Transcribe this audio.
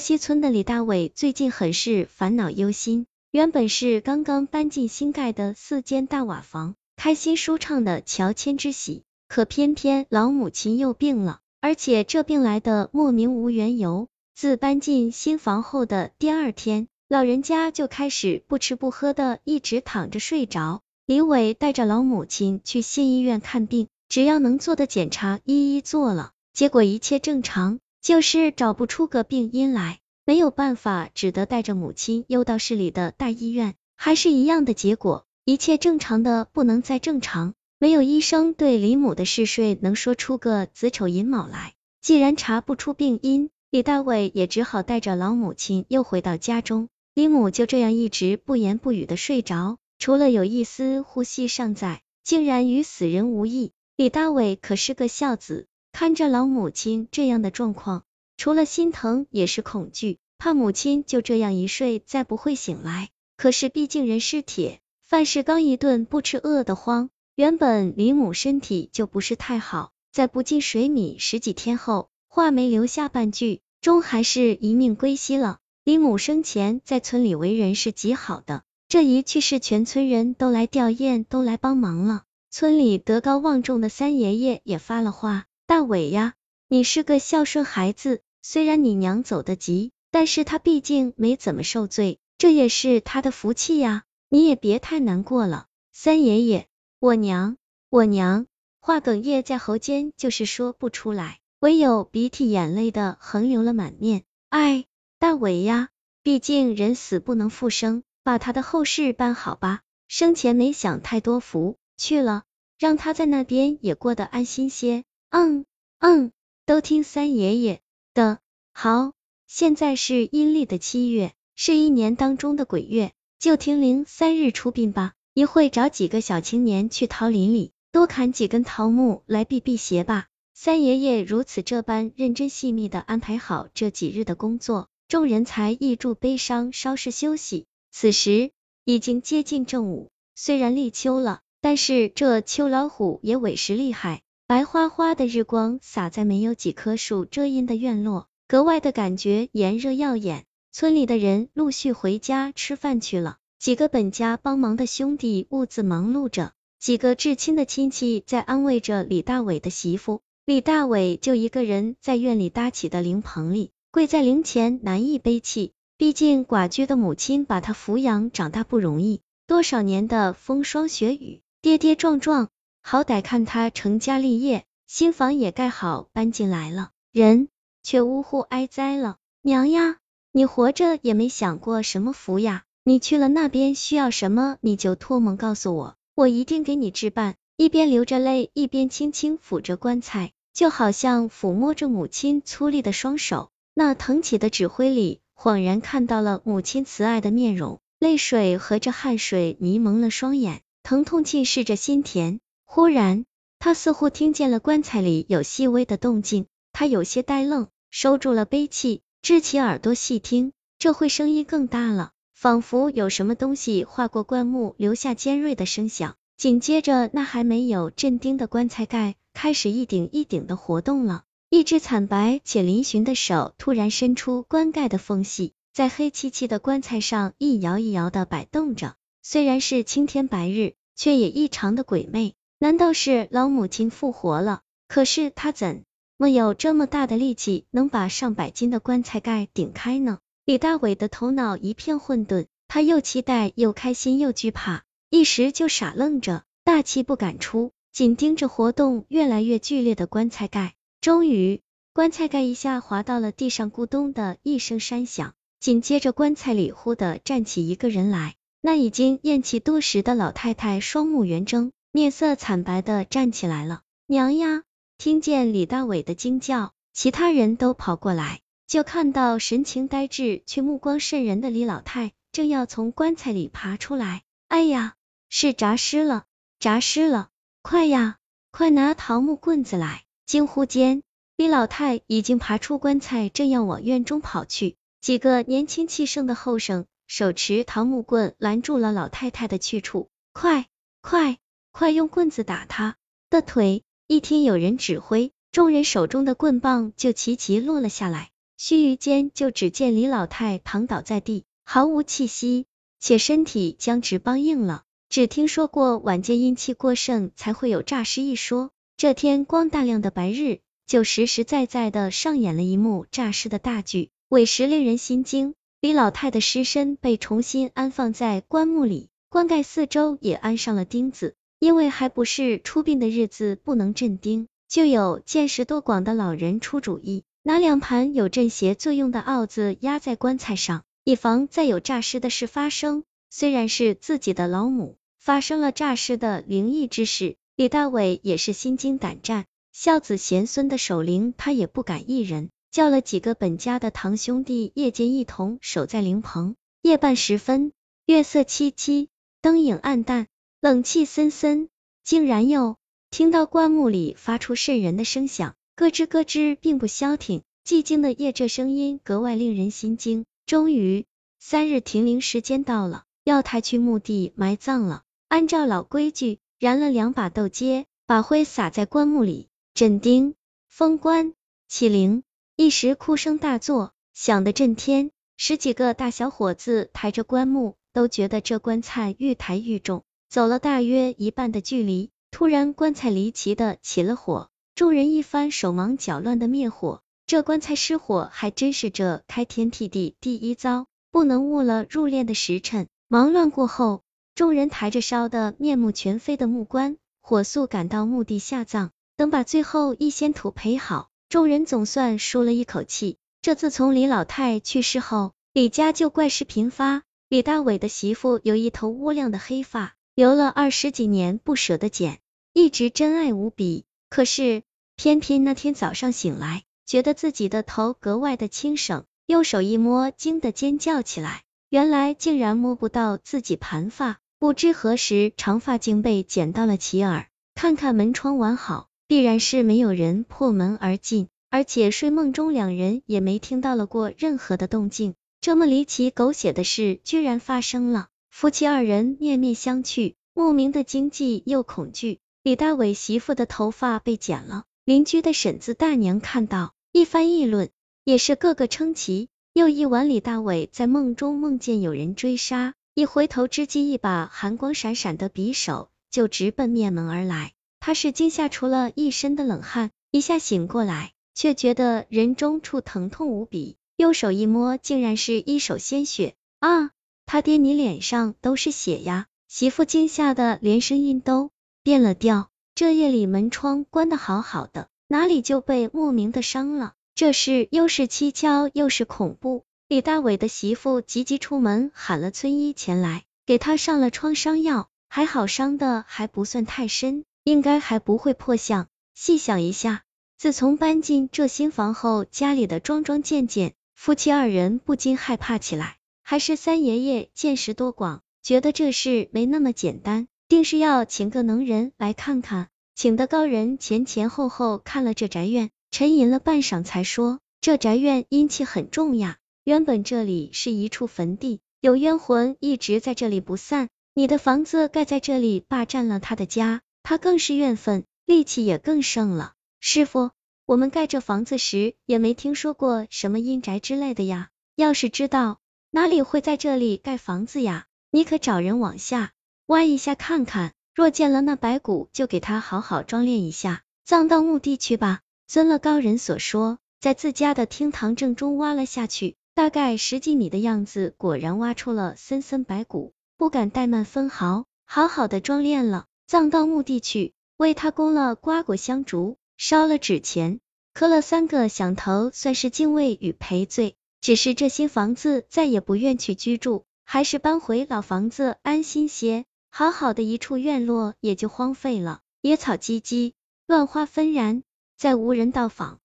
西村的李大伟最近很是烦恼忧心，原本是刚刚搬进新盖的四间大瓦房，开心舒畅的乔迁之喜，可偏偏老母亲又病了，而且这病来的莫名无缘由。自搬进新房后的第二天，老人家就开始不吃不喝的，一直躺着睡着。李伟带着老母亲去县医院看病，只要能做的检查一一做了，结果一切正常。就是找不出个病因来，没有办法，只得带着母亲又到市里的大医院，还是一样的结果，一切正常的不能再正常，没有医生对李母的嗜睡能说出个子丑寅卯来。既然查不出病因，李大伟也只好带着老母亲又回到家中，李母就这样一直不言不语的睡着，除了有一丝呼吸尚在，竟然与死人无异。李大伟可是个孝子。看着老母亲这样的状况，除了心疼也是恐惧，怕母亲就这样一睡再不会醒来。可是毕竟人是铁，饭是刚一顿不吃饿得慌。原本李母身体就不是太好，在不进水米十几天后，话没留下半句，终还是一命归西了。李母生前在村里为人是极好的，这一去世，全村人都来吊唁，都来帮忙了。村里德高望重的三爷爷也发了话。大伟呀，你是个孝顺孩子，虽然你娘走得急，但是他毕竟没怎么受罪，这也是他的福气呀，你也别太难过了。三爷爷，我娘，我娘，话哽咽在喉间，就是说不出来，唯有鼻涕眼泪的横流了满面。哎，大伟呀，毕竟人死不能复生，把他的后事办好吧，生前没享太多福，去了，让他在那边也过得安心些。嗯嗯，都听三爷爷的。好，现在是阴历的七月，是一年当中的鬼月，就听零三日出殡吧。一会找几个小青年去桃林里多砍几根桃木来避避邪吧。三爷爷如此这般认真细密的安排好这几日的工作，众人才抑住悲伤，稍事休息。此时已经接近正午，虽然立秋了，但是这秋老虎也委实厉害。白花花的日光洒在没有几棵树遮阴的院落，格外的感觉炎热耀眼。村里的人陆续回家吃饭去了，几个本家帮忙的兄弟兀自忙碌着，几个至亲的亲戚在安慰着李大伟的媳妇。李大伟就一个人在院里搭起的灵棚里，跪在灵前难抑悲泣。毕竟寡居的母亲把他抚养长大不容易，多少年的风霜雪雨，跌跌撞撞。好歹看他成家立业，新房也盖好，搬进来了，人却呜呼哀哉了。娘呀，你活着也没享过什么福呀！你去了那边需要什么，你就托梦告诉我，我一定给你置办。一边流着泪，一边轻轻抚着棺材，就好像抚摸着母亲粗粝的双手。那腾起的纸灰里，恍然看到了母亲慈爱的面容，泪水和着汗水迷蒙了双眼，疼痛浸湿着心田。忽然，他似乎听见了棺材里有细微的动静，他有些呆愣，收住了悲泣，支起耳朵细听，这会声音更大了，仿佛有什么东西划过棺木，留下尖锐的声响。紧接着，那还没有镇定的棺材盖开始一顶一顶的活动了，一只惨白且嶙峋的手突然伸出棺盖的缝隙，在黑漆漆的棺材上一摇一摇的摆动着。虽然是青天白日，却也异常的鬼魅。难道是老母亲复活了？可是他怎么有这么大的力气，能把上百斤的棺材盖顶开呢？李大伟的头脑一片混沌，他又期待又开心又惧怕，一时就傻愣着，大气不敢出，紧盯着活动越来越剧烈的棺材盖。终于，棺材盖一下滑到了地上，咕咚的一声山响，紧接着棺材里忽的站起一个人来，那已经咽气多时的老太太双目圆睁。面色惨白的站起来了，娘呀！听见李大伟的惊叫，其他人都跑过来，就看到神情呆滞却目光渗人的李老太正要从棺材里爬出来。哎呀，是诈尸了，诈尸了！快呀，快拿桃木棍子来！惊呼间，李老太已经爬出棺材，正要往院中跑去。几个年轻气盛的后生手持桃木棍拦住了老太太的去处。快，快！快用棍子打他的腿！一听有人指挥，众人手中的棍棒就齐齐落了下来。须臾间就只见李老太躺倒在地，毫无气息，且身体僵直梆硬了。只听说过晚间阴气过盛才会有诈尸一说，这天光大亮的白日，就实实在在的上演了一幕诈尸的大剧，委实令人心惊。李老太的尸身被重新安放在棺木里，棺盖四周也安上了钉子，因为还不是出殡的日子，不能镇钉，就有见识多广的老人出主意，拿两盘有镇邪作用的鏊子压在棺材上，以防再有诈尸的事发生。虽然是自己的老母。发生了诈尸的灵异之事，李大伟也是心惊胆战。孝子贤孙的守灵，他也不敢一人，叫了几个本家的堂兄弟，夜间一同守在灵棚。夜半时分，月色凄凄，灯影暗淡，冷气森森，竟然又听到棺木里发出渗人的声响，咯吱咯吱，并不消停。寂静的夜，这声音格外令人心惊。终于，三日停灵时间到了，要抬去墓地埋葬了。按照老规矩，燃了两把豆秸，把灰撒在棺木里，镇钉封棺起灵。一时哭声大作，响得震天。十几个大小伙子抬着棺木，都觉得这棺材愈抬愈重。走了大约一半的距离，突然棺材离奇的起了火，众人一番手忙脚乱的灭火。这棺材失火，还真是这开天辟地第一遭，不能误了入殓的时辰。忙乱过后。众人抬着烧得面目全非的木棺，火速赶到墓地下葬。等把最后一仙土培好，众人总算舒了一口气。这自从李老太去世后，李家就怪事频发。李大伟的媳妇有一头乌亮的黑发，留了二十几年不舍得剪，一直珍爱无比。可是偏偏那天早上醒来，觉得自己的头格外的轻省，用手一摸，惊得尖叫起来。原来竟然摸不到自己盘发。不知何时，长发竟被剪到了齐耳。看看门窗完好，必然是没有人破门而进，而且睡梦中两人也没听到了过任何的动静。这么离奇狗血的事居然发生了，夫妻二人面面相觑，莫名的惊悸又恐惧。李大伟媳妇的头发被剪了，邻居的婶子大娘看到，一番议论，也是个个称奇。又一晚，李大伟在梦中梦见有人追杀。一回头之际，一把寒光闪闪的匕首就直奔面门而来。他是惊吓出了一身的冷汗，一下醒过来，却觉得人中处疼痛无比，右手一摸，竟然是一手鲜血啊！他爹，你脸上都是血呀！媳妇惊吓的连声音都变了调。这夜里门窗关的好好的，哪里就被莫名的伤了？这事又是蹊跷又是恐怖。李大伟的媳妇急急出门，喊了村医前来，给他上了创伤药，还好伤的还不算太深，应该还不会破相。细想一下，自从搬进这新房后，家里的桩桩件件，夫妻二人不禁害怕起来。还是三爷爷见识多广，觉得这事没那么简单，定是要请个能人来看看。请的高人前前后后看了这宅院，沉吟了半晌，才说这宅院阴气很重呀。原本这里是一处坟地，有冤魂一直在这里不散。你的房子盖在这里，霸占了他的家，他更是怨愤，戾气也更盛了。师傅，我们盖这房子时也没听说过什么阴宅之类的呀。要是知道，哪里会在这里盖房子呀？你可找人往下挖一下看看，若见了那白骨，就给他好好装殓一下，葬到墓地去吧。遵了高人所说，在自家的厅堂正中挖了下去。大概十几米的样子，果然挖出了森森白骨，不敢怠慢分毫，好好的装殓了，葬到墓地去，为他供了瓜果香烛，烧了纸钱，磕了三个响头，算是敬畏与赔罪。只是这新房子再也不愿去居住，还是搬回老房子安心些。好好的一处院落也就荒废了，野草萋萋，乱花纷然，再无人到访。